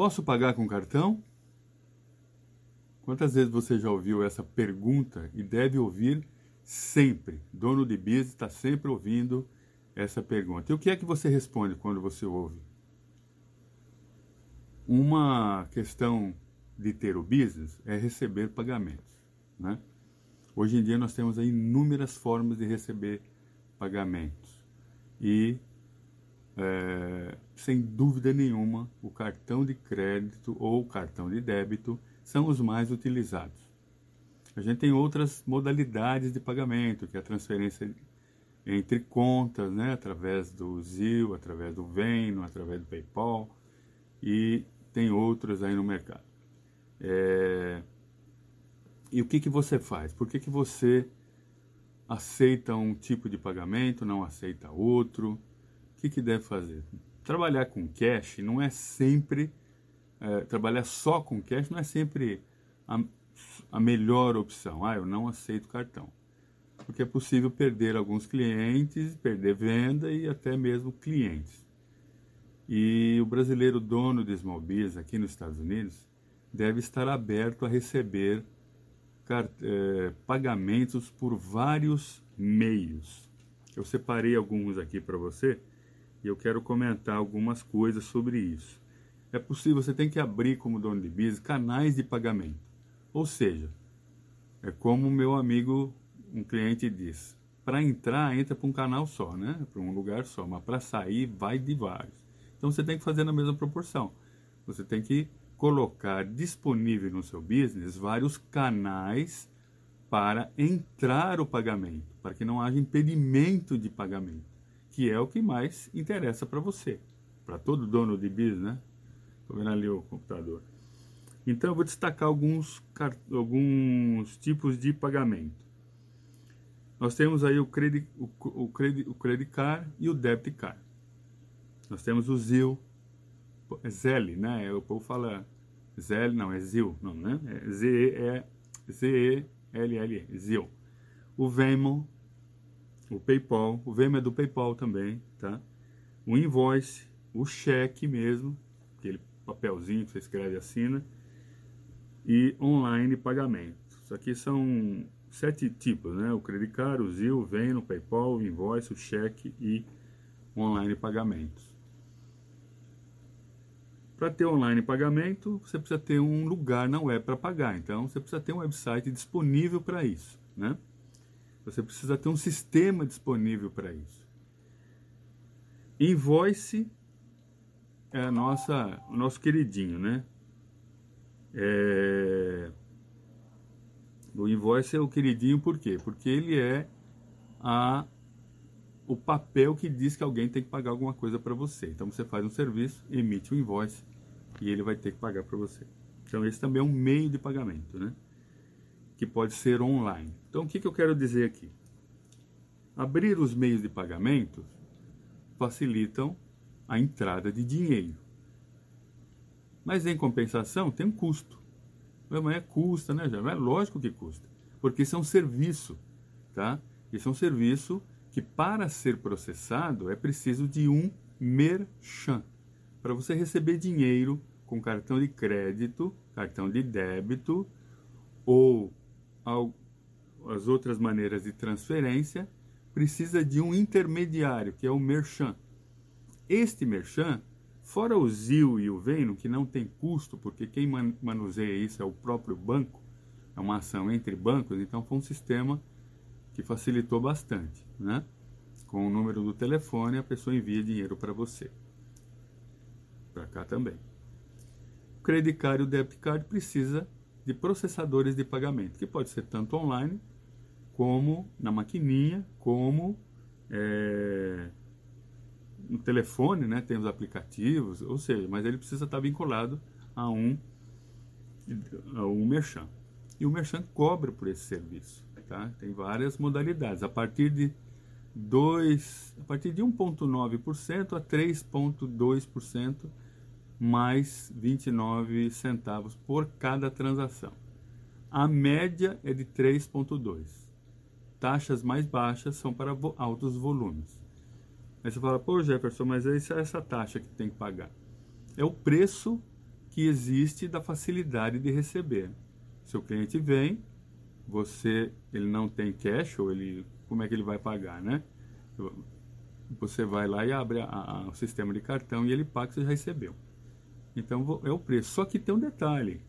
Posso pagar com cartão? Quantas vezes você já ouviu essa pergunta e deve ouvir sempre? Dono de business está sempre ouvindo essa pergunta. E o que é que você responde quando você ouve? Uma questão de ter o business é receber pagamentos, né? Hoje em dia nós temos inúmeras formas de receber pagamentos e é, sem dúvida nenhuma o cartão de crédito ou o cartão de débito são os mais utilizados. A gente tem outras modalidades de pagamento, que é a transferência entre contas, né, através do Zil, através do Venmo, através do PayPal e tem outras aí no mercado. É... E o que, que você faz? Por que, que você aceita um tipo de pagamento, não aceita outro? Que, que deve fazer? Trabalhar com cash não é sempre, é, trabalhar só com cash não é sempre a, a melhor opção. Ah, eu não aceito cartão. Porque é possível perder alguns clientes, perder venda e até mesmo clientes. E o brasileiro dono de small business aqui nos Estados Unidos deve estar aberto a receber é, pagamentos por vários meios. Eu separei alguns aqui para você e eu quero comentar algumas coisas sobre isso. É possível, você tem que abrir como dono de business canais de pagamento. Ou seja, é como meu amigo, um cliente diz, para entrar, entra para um canal só, né? Para um lugar só, mas para sair, vai de vários. Então você tem que fazer na mesma proporção. Você tem que colocar disponível no seu business vários canais para entrar o pagamento, para que não haja impedimento de pagamento, que é o que mais interessa para você, para todo dono de business, né? Estou vendo ali o computador. Então eu vou destacar alguns, alguns tipos de pagamento. Nós temos aí o credit, o, o, credit, o credit card e o debit card. Nós temos o ZIL, é ZEL, né? O povo fala ZEL, não, é ZIL, não, né? É Z-E-L-L, ZIL. O Venmo, o PayPal, o Venmo é do PayPal também, tá? O invoice, o cheque mesmo, aquele papelzinho que você escreve e assina, e online pagamento. Isso aqui são sete tipos, né? O credit card, o ZIL, o Venmo, o PayPal, o invoice, o cheque e online pagamentos. Para ter online pagamento, você precisa ter um lugar na web para pagar. Então, você precisa ter um website disponível para isso, né? Você precisa ter um sistema disponível para isso. Invoice é a nossa, o nosso queridinho, né? É... O invoice é o queridinho por quê? Porque ele é a o papel que diz que alguém tem que pagar alguma coisa para você. Então você faz um serviço, emite um invoice e ele vai ter que pagar para você. Então esse também é um meio de pagamento, né? Que pode ser online. Então o que, que eu quero dizer aqui? Abrir os meios de pagamento facilitam a entrada de dinheiro. Mas em compensação tem um custo. Mas é custa, né, já? É lógico que custa. Porque isso é um serviço, tá? Isso é um serviço que para ser processado é preciso de um merchan. Para você receber dinheiro com cartão de crédito, cartão de débito ou as outras maneiras de transferência, precisa de um intermediário, que é o merchan. Este merchan, fora o ZIL e o Veno, que não tem custo, porque quem manuseia isso é o próprio banco, é uma ação entre bancos, então foi um sistema que facilitou bastante, né? Com o número do telefone, a pessoa envia dinheiro para você. Para cá também. O credit card e o debit card precisa de processadores de pagamento, que pode ser tanto online, como na maquininha, como é, no telefone, né? Tem os aplicativos, ou seja, mas ele precisa estar vinculado a um, a um merchan. E o merchan cobra por esse serviço. Tá? Tem várias modalidades, a partir de 2, a partir de 1,9% a 3,2% mais 29 centavos por cada transação. A média é de 3,2. Taxas mais baixas são para altos volumes. Aí você fala, pô Jefferson, mas é essa taxa que tem que pagar. É o preço que existe da facilidade de receber. Seu cliente vem, você ele não tem cash ou ele como é que ele vai pagar, né? Você vai lá e abre a, a, o sistema de cartão e ele paga você já recebeu. Então é o preço. Só que tem um detalhe: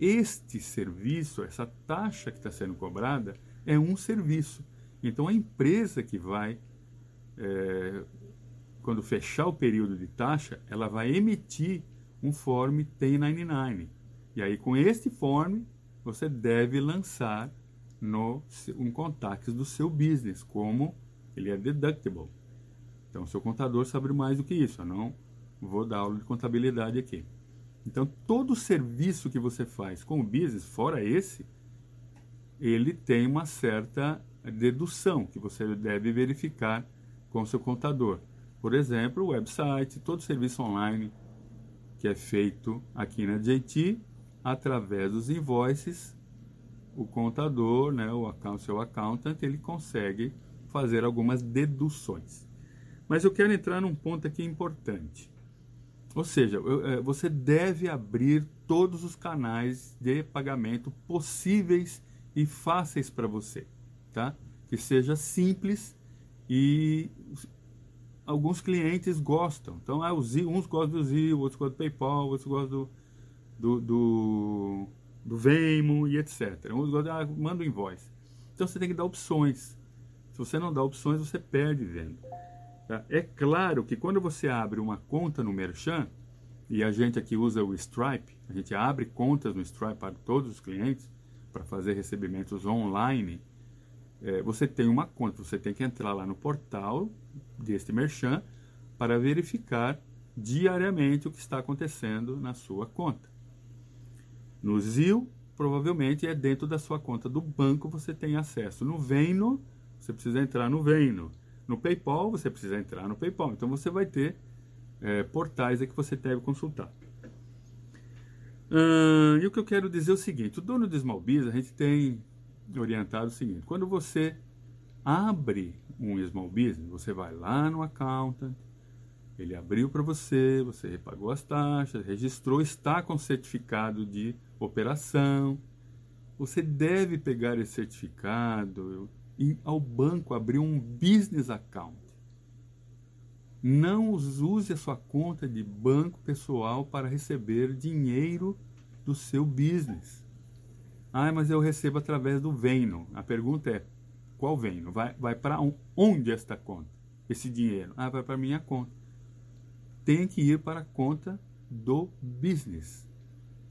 este serviço, essa taxa que está sendo cobrada, é um serviço. Então a empresa que vai, é, quando fechar o período de taxa, ela vai emitir um form 1099. E aí com este form você deve lançar no um contacts do seu business, como ele é deductible. Então, seu contador sabe mais do que isso. Eu não vou dar aula de contabilidade aqui. Então, todo serviço que você faz com o business, fora esse, ele tem uma certa dedução que você deve verificar com seu contador. Por exemplo, o website, todo serviço online que é feito aqui na JT, através dos invoices, o contador, né, o account, seu accountant, ele consegue fazer algumas deduções. Mas eu quero entrar num ponto aqui importante. Ou seja, é, você deve abrir todos os canais de pagamento possíveis e fáceis para você, tá? Que seja simples e alguns clientes gostam. Então, ah, uns gostam do Zio, outros gostam do PayPal, outros gostam do, do, do do Venmo e etc. Ah, manda um invoice. Então você tem que dar opções. Se você não dá opções, você perde venda. Tá? É claro que quando você abre uma conta no Merchan, e a gente aqui usa o Stripe, a gente abre contas no Stripe para todos os clientes, para fazer recebimentos online, é, você tem uma conta, você tem que entrar lá no portal deste Merchan para verificar diariamente o que está acontecendo na sua conta. No ZIL, provavelmente é dentro da sua conta do banco você tem acesso. No Veno, você precisa entrar no Veno. No PayPal, você precisa entrar no PayPal. Então você vai ter é, portais que você deve consultar. E o que eu quero dizer é o seguinte: o dono do Small Biz, a gente tem orientado o seguinte: quando você abre um Small Business, você vai lá no accountant, ele abriu para você, você repagou as taxas, registrou, está com certificado de operação. Você deve pegar esse certificado e ao banco abrir um business account. Não use a sua conta de banco pessoal para receber dinheiro do seu business. Ah, mas eu recebo através do Veno. A pergunta é: qual Veno? Vai, vai para onde esta conta? Esse dinheiro? Ah, vai para minha conta tem que ir para a conta do business.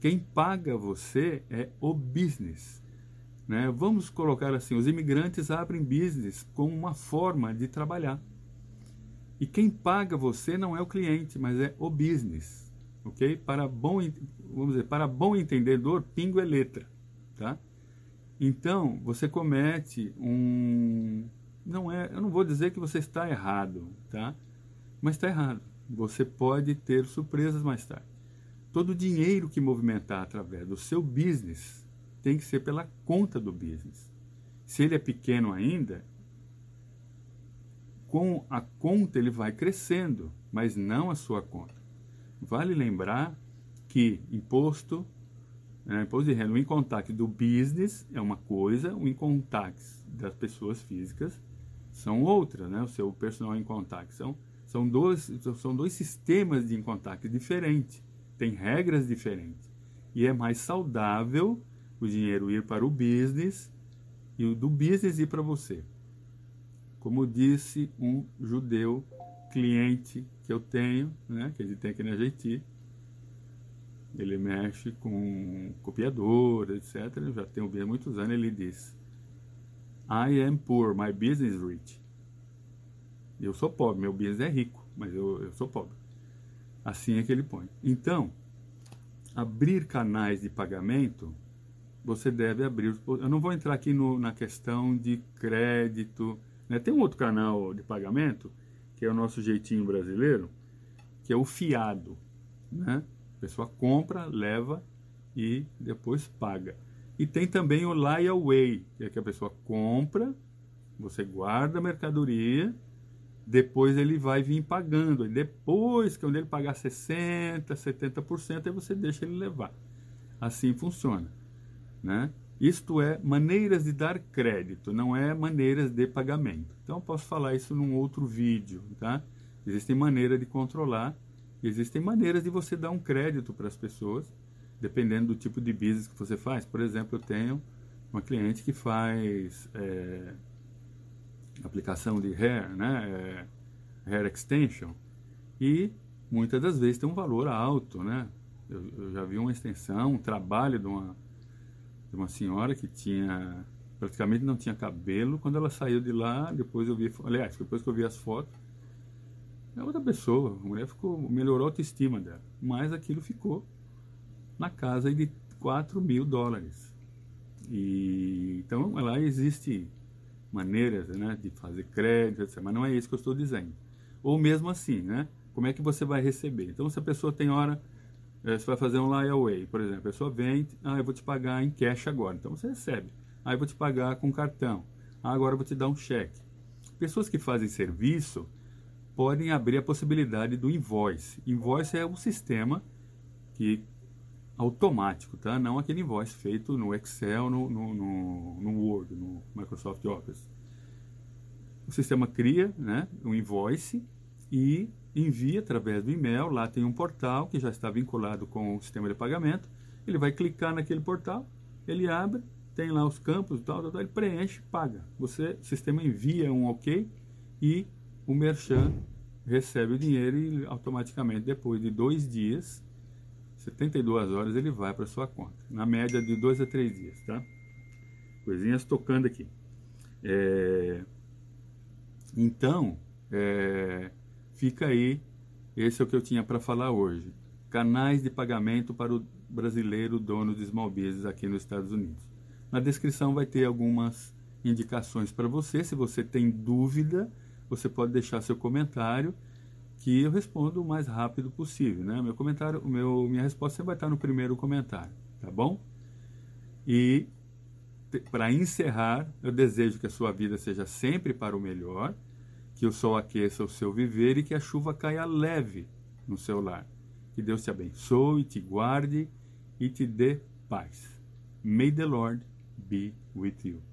Quem paga você é o business. Né? Vamos colocar assim: os imigrantes abrem business como uma forma de trabalhar. E quem paga você não é o cliente, mas é o business. Ok? Para bom, vamos dizer, para bom entendedor, pingo é letra. Tá? Então, você comete um. Não é, eu não vou dizer que você está errado, tá? Mas está errado você pode ter surpresas mais tarde. Todo o dinheiro que movimentar através do seu business tem que ser pela conta do business. Se ele é pequeno ainda, com a conta ele vai crescendo, mas não a sua conta. Vale lembrar que imposto, né, imposto de renda, o income tax do business é uma coisa, o income tax das pessoas físicas são outra, né? O seu personal income tax são são dois, são dois sistemas de contato diferentes, têm regras diferentes. E é mais saudável o dinheiro ir para o business e o do business ir para você. Como disse um judeu cliente que eu tenho, né, que ele tem aqui na JT, ele mexe com copiador, etc. Eu já tenho há muitos anos. Ele diz: I am poor, my business is rich. Eu sou pobre, meu business é rico, mas eu, eu sou pobre. Assim é que ele põe. Então, abrir canais de pagamento, você deve abrir. Eu não vou entrar aqui no, na questão de crédito. Né? Tem um outro canal de pagamento, que é o nosso jeitinho brasileiro, que é o fiado. Né? A pessoa compra, leva e depois paga. E tem também o layaway, que é que a pessoa compra, você guarda a mercadoria depois ele vai vir pagando. E depois, quando ele pagar 60%, 70%, aí você deixa ele levar. Assim funciona. Né? Isto é maneiras de dar crédito, não é maneiras de pagamento. Então eu posso falar isso num outro vídeo. Tá? Existem maneiras de controlar, existem maneiras de você dar um crédito para as pessoas, dependendo do tipo de business que você faz. Por exemplo, eu tenho uma cliente que faz é, aplicação de hair, né, é, hair extension, e muitas das vezes tem um valor alto, né? Eu, eu, já vi uma extensão, um trabalho de uma, de uma senhora que tinha praticamente não tinha cabelo. Quando ela saiu de lá, depois eu vi, aliás, depois que eu vi as fotos, é outra pessoa. A mulher ficou, melhorou a autoestima dela, mas aquilo ficou na casa de 4 mil dólares. E então lá existe maneiras né, de fazer crédito, etc. Mas não é isso que eu estou dizendo. Ou mesmo assim, né? Como é que você vai receber? Então, se a pessoa tem hora, é, você vai fazer um layaway, por exemplo, a pessoa vem, ah, eu vou te pagar em cash agora. Então, você recebe. Ah, eu vou te pagar com cartão. Ah, agora eu vou te dar um cheque. Pessoas que fazem serviço podem abrir a possibilidade do invoice. Invoice é um sistema que automático, tá? Não aquele invoice feito no Excel, no, no, no, no Word, no Microsoft Office. O sistema cria, né, um invoice e envia através do e-mail. Lá tem um portal que já está vinculado com o sistema de pagamento. Ele vai clicar naquele portal, ele abre, tem lá os campos, tal, tal, tal, ele preenche, paga. Você, o sistema envia um OK e o merchan recebe o dinheiro e automaticamente depois de dois dias 72 horas ele vai para sua conta. Na média de 2 a 3 dias, tá? Coisinhas tocando aqui. É... Então, é... fica aí. Esse é o que eu tinha para falar hoje. Canais de pagamento para o brasileiro dono de small business aqui nos Estados Unidos. Na descrição vai ter algumas indicações para você. Se você tem dúvida, você pode deixar seu comentário que eu respondo o mais rápido possível, né? Meu comentário, meu, minha resposta vai estar no primeiro comentário, tá bom? E para encerrar, eu desejo que a sua vida seja sempre para o melhor, que o sol aqueça o seu viver e que a chuva caia leve no seu lar. Que Deus te abençoe, te guarde e te dê paz. May the Lord be with you.